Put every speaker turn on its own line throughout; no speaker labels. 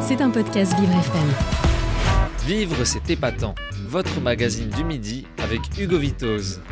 C'est un podcast Vivre FM.
Vivre, c'est épatant. Votre magazine du midi avec Hugo Vitoz.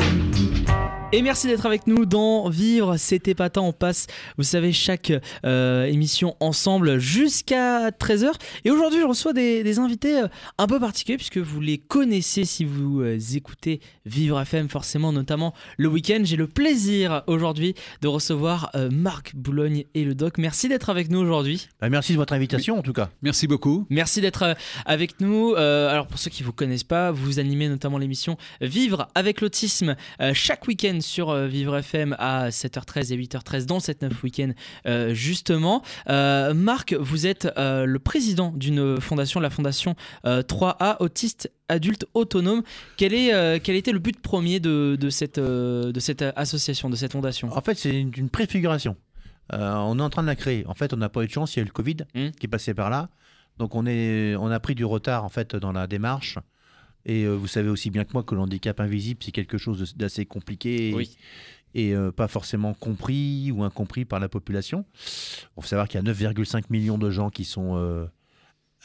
Et merci d'être avec nous dans Vivre, c'est épatant. On passe, vous savez, chaque euh, émission ensemble jusqu'à 13h. Et aujourd'hui, je reçois des, invités euh, un peu particuliers puisque vous les connaissez si vous euh, écoutez Vivre FM, forcément, notamment le week-end. J'ai le plaisir aujourd'hui de recevoir Marc Boulogne et le Doc. Merci d'être avec nous aujourd'hui.
Bah, merci de votre invitation en tout cas.
Merci beaucoup.
Merci d'être avec nous. alors, pour ceux qui ne vous connaissent pas, vous animez notamment l'émission Vivre avec l'autisme chaque week-end sur euh, Vivre FM à 7h13 et 8h13 dans cette 9 week-end euh, justement. Euh, Marc, vous êtes le président d'une fondation, la fondation 3A Autiste Adulte Autonome. Quel, est, quel était le but premier de, de, cette, de cette association, de cette fondation?
En fait, c'est une, préfiguration. on est en train de la créer. En fait, on n'a pas eu de chance, il y a eu le Covid mmh. qui est passé par là. Donc on, est, on a pris du retard en fait dans la démarche. Et euh, vous savez aussi bien que moi que l'handicap invisible, c'est quelque chose d'assez compliqué. Et, euh, pas forcément compris ou incompris par la population. Il faut savoir qu'il y a 9,5 millions de gens qui sont euh,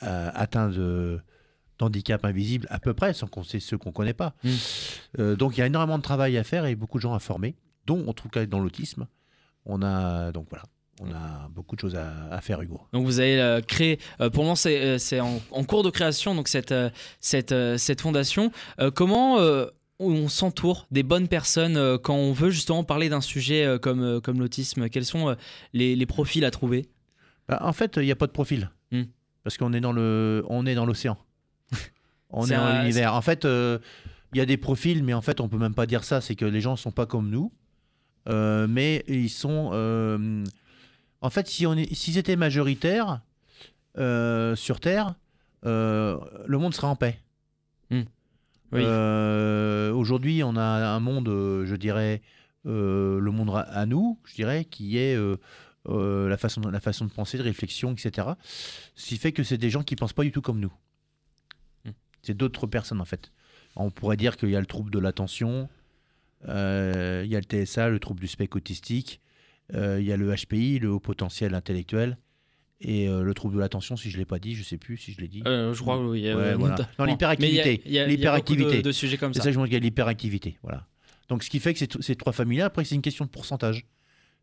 atteints de, d'handicap invisible, à peu près, sans qu'on sait ceux qu'on ne connaît pas. Mmh. donc il y a énormément de travail à faire et beaucoup de gens à former, dont on trouve qu'avec dans l'autisme. On a donc voilà, on a beaucoup de choses à, faire, Hugo.
Donc vous avez euh, créé, euh, pour moi c'est euh, en, cours de création, donc cette, cette, cette fondation. comment on s'entoure des bonnes personnes quand on veut justement parler d'un sujet comme, comme l'autisme? Quels sont les, profils à trouver?
Bah, En fait, il n'y a pas de profil. Hmm. Parce qu'on est dans l'océan. on est dans l'univers. En fait, il y a des profils, mais en fait, on peut même pas dire ça. C'est que les gens ne sont pas comme nous. mais ils sont en fait, si on est, s'ils étaient majoritaires euh, sur Terre, euh, le monde serait en paix. Hmm. Euh, aujourd'hui, on a un monde, je dirais, le monde à nous, je dirais, qui est la, façon, la façon de penser, de réflexion, etc. Ce qui fait que c'est des gens qui pensent pas du tout comme nous. Hmm. C'est d'autres personnes, en fait. On pourrait dire qu'il y a le trouble de l'attention, il y a le TSA, le trouble du spectre autistique, il y a le HPI, le haut potentiel intellectuel. Et euh, le trouble de l'attention, si je ne l'ai pas dit, je ne sais plus si je l'ai dit.
Euh, je crois que oui.
Dans l'hyperactivité.
Il y a, l'hyperactivité. De, sujets comme ça.
C'est ça que je qu'il y a l'hyperactivité. Voilà. Donc ce qui fait que ces trois familles-là, après, c'est une question de pourcentage.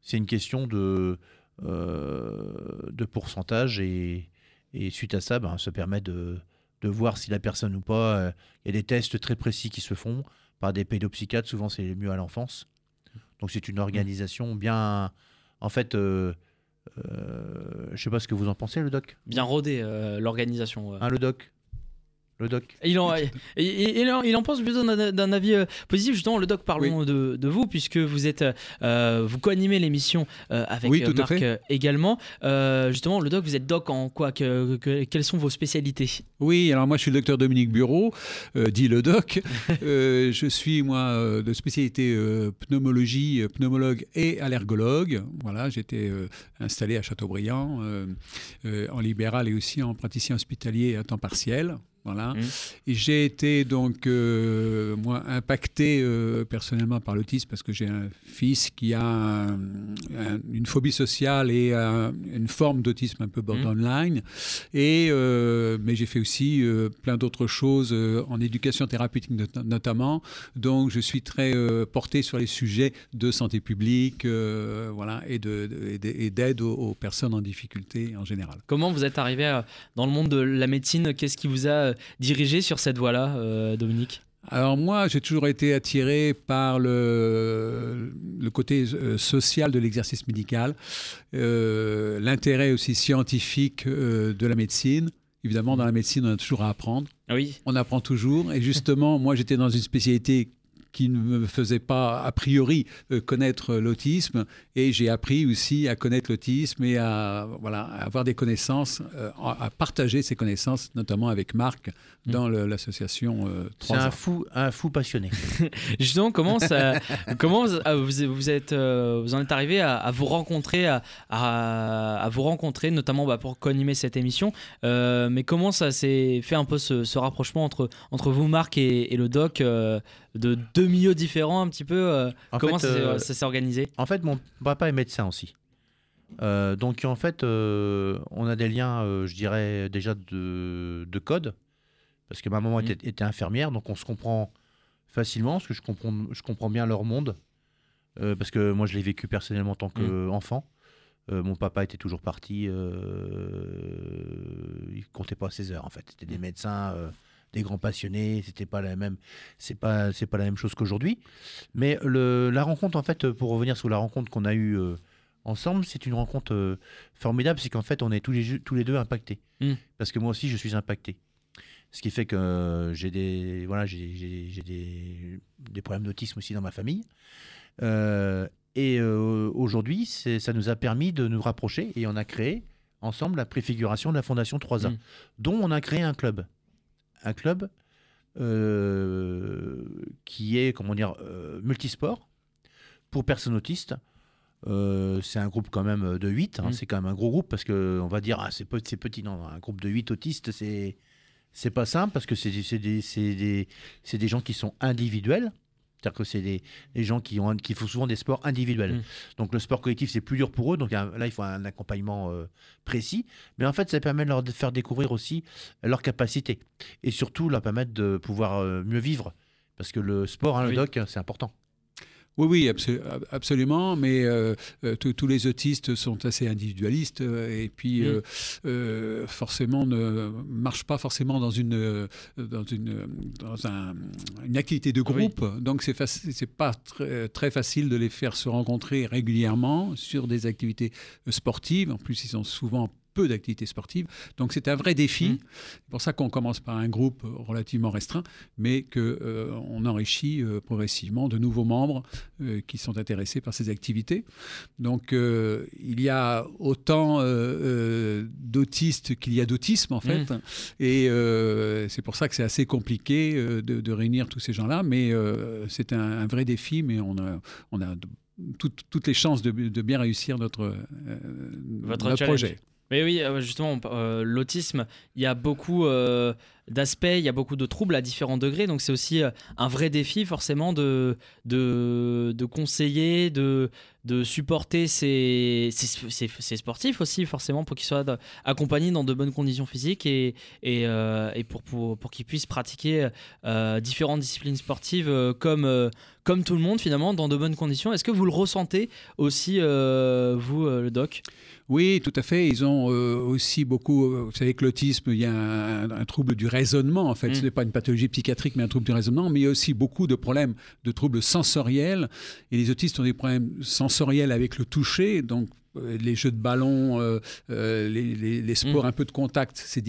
C'est une question de, de pourcentage. Et, et, suite à ça, ben, ça permet de, de voir si la personne ou pas. Il y a des tests très précis qui se font par des pédopsychiatres. Souvent, c'est mieux à l'enfance. Donc c'est une organisation bien, en fait, euh, euh, je sais pas ce que vous en pensez, le doc?
Bien rodé l'organisation.
Hein, le doc? Le doc.
Il en, il, en pense plutôt d'un avis euh, positif. Justement, le doc, parlons de, de, vous, puisque vous êtes, euh, vous co-animez l'émission euh, avec Marc également. justement, le doc, vous êtes doc en quoi que, Quelles sont vos spécialités?
Oui, alors moi, je suis le docteur Dominique Bureau, dit le doc. je suis, moi, de spécialité pneumologie, pneumologue et allergologue. Voilà, j'étais installé à Châteaubriand, en libéral et aussi en praticien hospitalier à temps partiel. Voilà. Mmh. Et j'ai été donc, euh, moi, impacté euh, personnellement par l'autisme parce que j'ai un fils qui a une phobie sociale et une forme d'autisme un peu borderline. Mmh. Et, euh, mais j'ai fait aussi plein d'autres choses en éducation thérapeutique notamment. Donc, je suis très porté sur les sujets de santé publique voilà, et d'aide aux, aux, personnes en difficulté en général.
Comment vous êtes arrivé dans le monde de la médecine? Qu'est-ce qui vous a dirigé sur cette voie-là, euh, Dominique
alors moi, j'ai toujours été attiré par le, le côté euh, social de l'exercice médical, euh, l'intérêt aussi scientifique de la médecine. Évidemment, dans la médecine, on a toujours à apprendre.
Oui.
On apprend toujours. Et justement, moi, j'étais dans une spécialité qui ne me faisait pas a priori euh, connaître l'autisme et j'ai appris aussi à connaître l'autisme et à voilà avoir des connaissances euh, à partager ces connaissances notamment avec Marc mm. dans l'association euh,
C'est un fou un fou passionné.
Justement comment ça comment vous, vous, êtes vous en êtes arrivé à, vous rencontrer à, à, vous rencontrer notamment bah, pour co-animer cette émission mais comment ça s'est fait un peu ce, rapprochement entre entre vous Marc et, et le doc de deux milieux différents un petit peu euh, Comment euh, ça, s'est organisé?
En fait, mon papa est médecin aussi. donc en fait, on a des liens, je dirais déjà de, de, code, parce que ma maman mmh. était, était, infirmière, donc on se comprend facilement, parce que je comprends, je comprends bien leur monde, parce que moi je l'ai vécu personnellement en tant mmh. qu'enfant. Euh, mon papa était toujours parti. Euh, il comptait pas ses heures en fait. C'était des mm. médecins, euh, des grands passionnés. C'était pas la même. C'est pas c'est pas la même chose qu'aujourd'hui. Mais le, la rencontre en fait, pour revenir sur la rencontre qu'on a eue ensemble, c'est une rencontre formidable. C'est qu'en fait, on est tous les tous les deux impactés. Mm. Parce que moi aussi, je suis impacté. Ce qui fait que j'ai des voilà j'ai des, des problèmes d'autisme aussi dans ma famille. Et euh, aujourd'hui, ça nous a permis de nous rapprocher et on a créé ensemble la préfiguration de la Fondation 3A, mm. dont on a créé un club. Un club euh, qui est, comment dire, euh, multisport pour personnes autistes. c'est un groupe quand même de 8, hein, mm. c'est quand même un gros groupe parce qu'on va dire, ah, c'est petit, non, un groupe de 8 autistes, c'est, c'est pas simple parce que c'est, des, des, des gens qui sont individuels. C'est-à-dire que c'est des, gens qui, ont, qui font souvent des sports individuels. Mm. Donc le sport collectif, c'est plus dur pour eux. Donc là, il faut un accompagnement euh, précis. Mais en fait, ça permet de leur faire découvrir aussi leurs capacités. Et surtout, leur permettre de pouvoir euh, mieux vivre. Parce que le sport, hein, le doc, c'est important.
Oui, oui, absolument, mais euh, euh, tous les autistes sont assez individualistes euh, et puis mm. forcément ne marchent pas forcément dans une dans une dans un, une activité de groupe, donc c'est c'est pas très, très facile de les faire se rencontrer régulièrement sur des activités sportives. En plus, ils sont souvent peu d'activités sportives. Donc c'est un vrai défi. Mmh. C'est pour ça qu'on commence par un groupe relativement restreint, mais qu'on euh, on enrichit euh, progressivement de nouveaux membres euh, qui sont intéressés par ces activités. Donc il y a autant d'autistes qu'il y a d'autisme en fait. Mmh. Et c'est pour ça que c'est assez compliqué de, réunir tous ces gens-là. Mais c'est un, vrai défi, mais on a, on a toutes les chances de, bien réussir notre,
Votre projet. Mais oui, euh, justement, euh, l'autisme, il y a beaucoup euh, d'aspects, il y a beaucoup de troubles à différents degrés, donc c'est aussi un vrai défi forcément de, de, conseiller, de, de supporter ces, ces, sportifs aussi forcément pour qu'ils soient accompagnés dans de bonnes conditions physiques et, et, et pour, pour, pour qu'ils puissent pratiquer différentes disciplines sportives comme, comme tout le monde finalement dans de bonnes conditions. Est-ce que vous le ressentez aussi, vous, le doc?
Oui, tout à fait. Ils ont euh, aussi beaucoup. Euh, vous savez que l'autisme, il y a un, trouble du raisonnement. En fait, mm. ce n'est pas une pathologie psychiatrique, mais un trouble du raisonnement. Mais il y a aussi beaucoup de problèmes de troubles sensoriels. Et les autistes ont des problèmes sensoriels avec le toucher. Donc, les jeux de ballon, euh, euh, les, sports mm. un peu de contact, c'est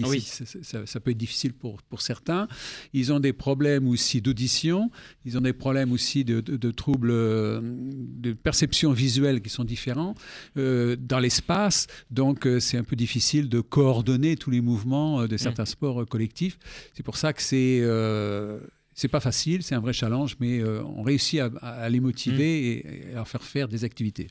ça, peut être difficile pour, pour certains. Ils ont des problèmes aussi d'audition, ils ont des problèmes aussi de, troubles de perception visuelle qui sont différents dans l'espace. Donc c'est un peu difficile de coordonner tous les mouvements de mm. certains sports collectifs. C'est pour ça que c'est c'est pas facile, c'est un vrai challenge, mais on réussit à, les motiver mm. et à faire faire des activités.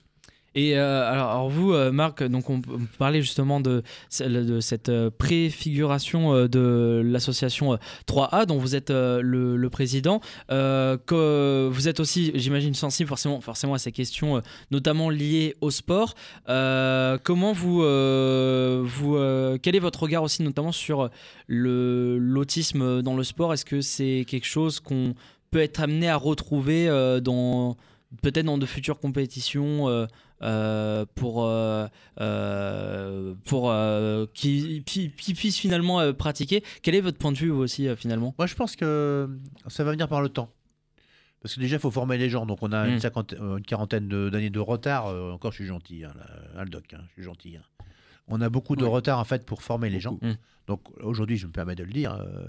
Et euh, alors, vous, euh, Marc, donc on, parlait justement de, cette euh, préfiguration de l'association 3A dont vous êtes le, président. vous êtes aussi, j'imagine, sensible forcément, forcément à ces questions, notamment liées au sport. comment vous, vous quel est votre regard aussi, notamment sur l'autisme dans le sport? Est-ce que c'est quelque chose qu'on peut être amené à retrouver dans peut-être dans de futures compétitions euh, pour, euh, euh, pour qui, puissent finalement pratiquer. Quel est votre point de vue aussi finalement?
Moi je pense que ça va venir par le temps. Parce que déjà, il faut former les gens. Donc, on a une, hmm. une quarantaine d'années de, retard. encore, je suis gentil, hein, hein, le doc, hein, je suis gentil. On a beaucoup de retard, en fait, pour former les gens. Hmm. Donc aujourd'hui, je me permets de le dire, euh,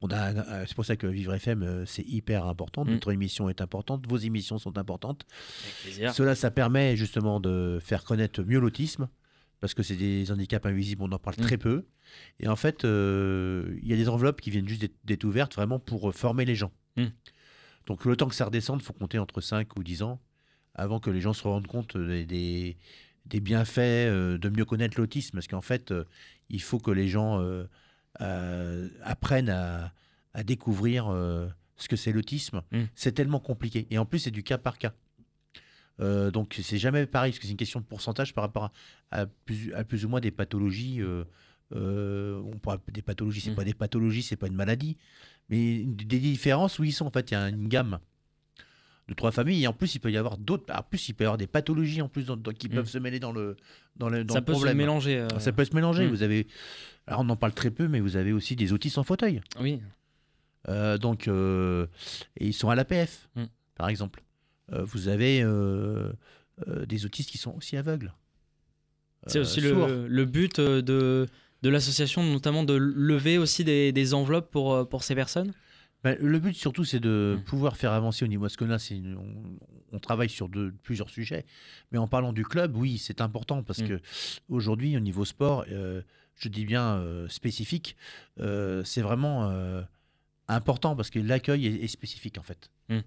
on a, c'est pour ça que Vivre FM, euh, c'est hyper important. Mm. Notre émission est importante, vos émissions sont importantes. Cela, ça permet justement de faire connaître mieux l'autisme, parce que c'est des handicaps invisibles, on en parle mm. très peu. Et en fait, euh, il y a des enveloppes qui viennent juste d'être ouvertes vraiment pour former les gens. Mm. Donc le temps que ça redescende, il faut compter entre 5 ou 10 ans avant que les gens se rendent compte des, des bienfaits de mieux connaître l'autisme. Parce qu'en fait, il faut que les gens euh, euh, apprennent à, découvrir euh, ce que c'est l'autisme. Mm. C'est tellement compliqué. Et en plus, c'est du cas par cas. donc c'est jamais pareil, parce que c'est une question de pourcentage par rapport à, plus, à plus, ou moins des pathologies. on parle des pathologies, c'est mmh. pas des pathologies, c'est pas une maladie, mais des différences où ils sont en fait, il y a une gamme de trois familles et en plus il peut y avoir d'autres en plus il peut y avoir des pathologies en plus qui peuvent mm. se mêler dans le dans le
ça peut se mélanger euh.
ça peut se mélanger mm. vous avez alors on en parle très peu mais vous avez aussi des autistes en fauteuil
oui
euh, donc euh, et ils sont à l'APF mm. par exemple vous avez des autistes qui sont aussi aveugles
c'est aussi le, le, but de de l'association notamment de lever aussi des, des enveloppes pour pour ces personnes?
Bah, le but surtout, c'est de mmh. pouvoir faire avancer au niveau. Parce que là, on, travaille sur de, plusieurs sujets. Mais en parlant du club, oui, c'est important parce mmh. que aujourd'hui, au niveau sport, euh, je dis bien euh, spécifique, euh, c'est vraiment important parce que l'accueil est, spécifique en fait. Mmh.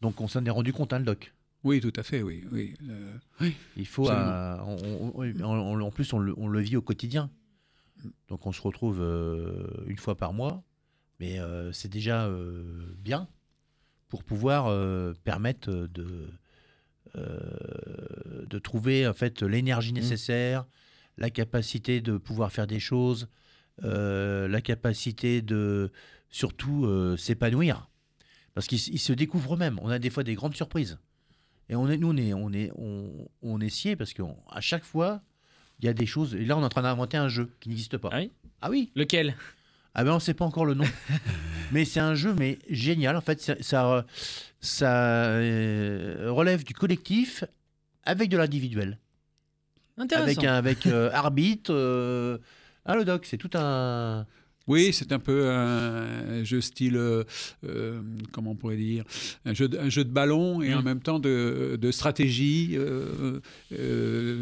Donc on s'en est rendu compte, hein, le doc.
Oui, tout à fait, oui. oui.
Il faut. en plus, on le, on le, vit au quotidien. Donc on se retrouve une fois par mois mais euh, c'est déjà euh, bien pour pouvoir euh, permettre de, de trouver en fait l'énergie mmh. nécessaire, la capacité de pouvoir faire des choses, la capacité de surtout s'épanouir. Parce qu'ils se découvrent eux-mêmes. On a des fois des grandes surprises. Et on est, nous, on est, on est, on, on est sciés parce qu'à chaque fois, il y a des choses. Et là, on est en train d'inventer un jeu qui n'existe pas.
Ah oui?
Ah oui
Lequel?
Ah ben on ne sait pas encore le nom. mais c'est un jeu mais génial. En fait, ça, ça, euh, relève du collectif avec de l'individuel.
Intéressant.
Avec, avec euh, arbitre. Euh, ah, le doc, c'est tout un.
Oui, c'est un peu un jeu style, euh, euh, comment on pourrait dire, un jeu de, un jeu de ballon et en mm. même temps de, de stratégie, euh,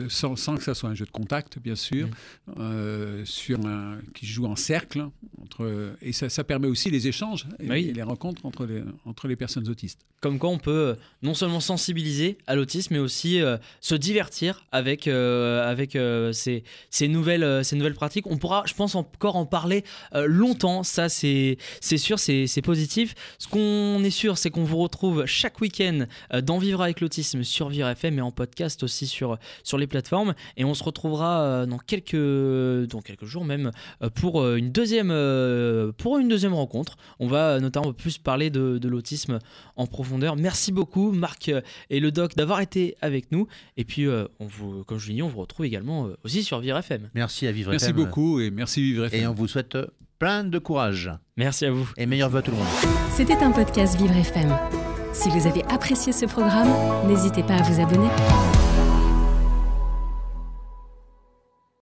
sans, sans, que ça soit un jeu de contact, bien sûr, mm. sur un, qui joue en cercle. Entre, et ça, ça permet aussi les échanges et, les rencontres entre les, entre les personnes autistes.
Comme quoi on peut non seulement sensibiliser à l'autisme, mais aussi se divertir avec, avec ces, ces, nouvelles, ces nouvelles pratiques. On pourra, je pense, encore en parler longtemps. Ça, c'est sûr, c'est positif. Ce qu'on est sûr, c'est qu'on vous retrouve chaque week-end euh, dans Vivre avec l'autisme sur Vivre FM et en podcast aussi sur, sur les plateformes. Et on se retrouvera euh, dans quelques, dans quelques jours même pour une, deuxième, pour une deuxième rencontre. On va notamment plus parler de, de l'autisme en profondeur. Merci beaucoup, Marc et le doc, d'avoir été avec nous. Et puis, on vous, comme je l'ai dit, on vous retrouve également aussi sur Vivre FM.
Merci à Vivre
FM. Merci beaucoup et merci Vivre FM.
Et on vous souhaite plein de courage.
Merci à vous.
Et meilleur vœu à tout le monde.
C'était un podcast Vivre FM. Si vous avez apprécié ce programme, n'hésitez pas à vous abonner.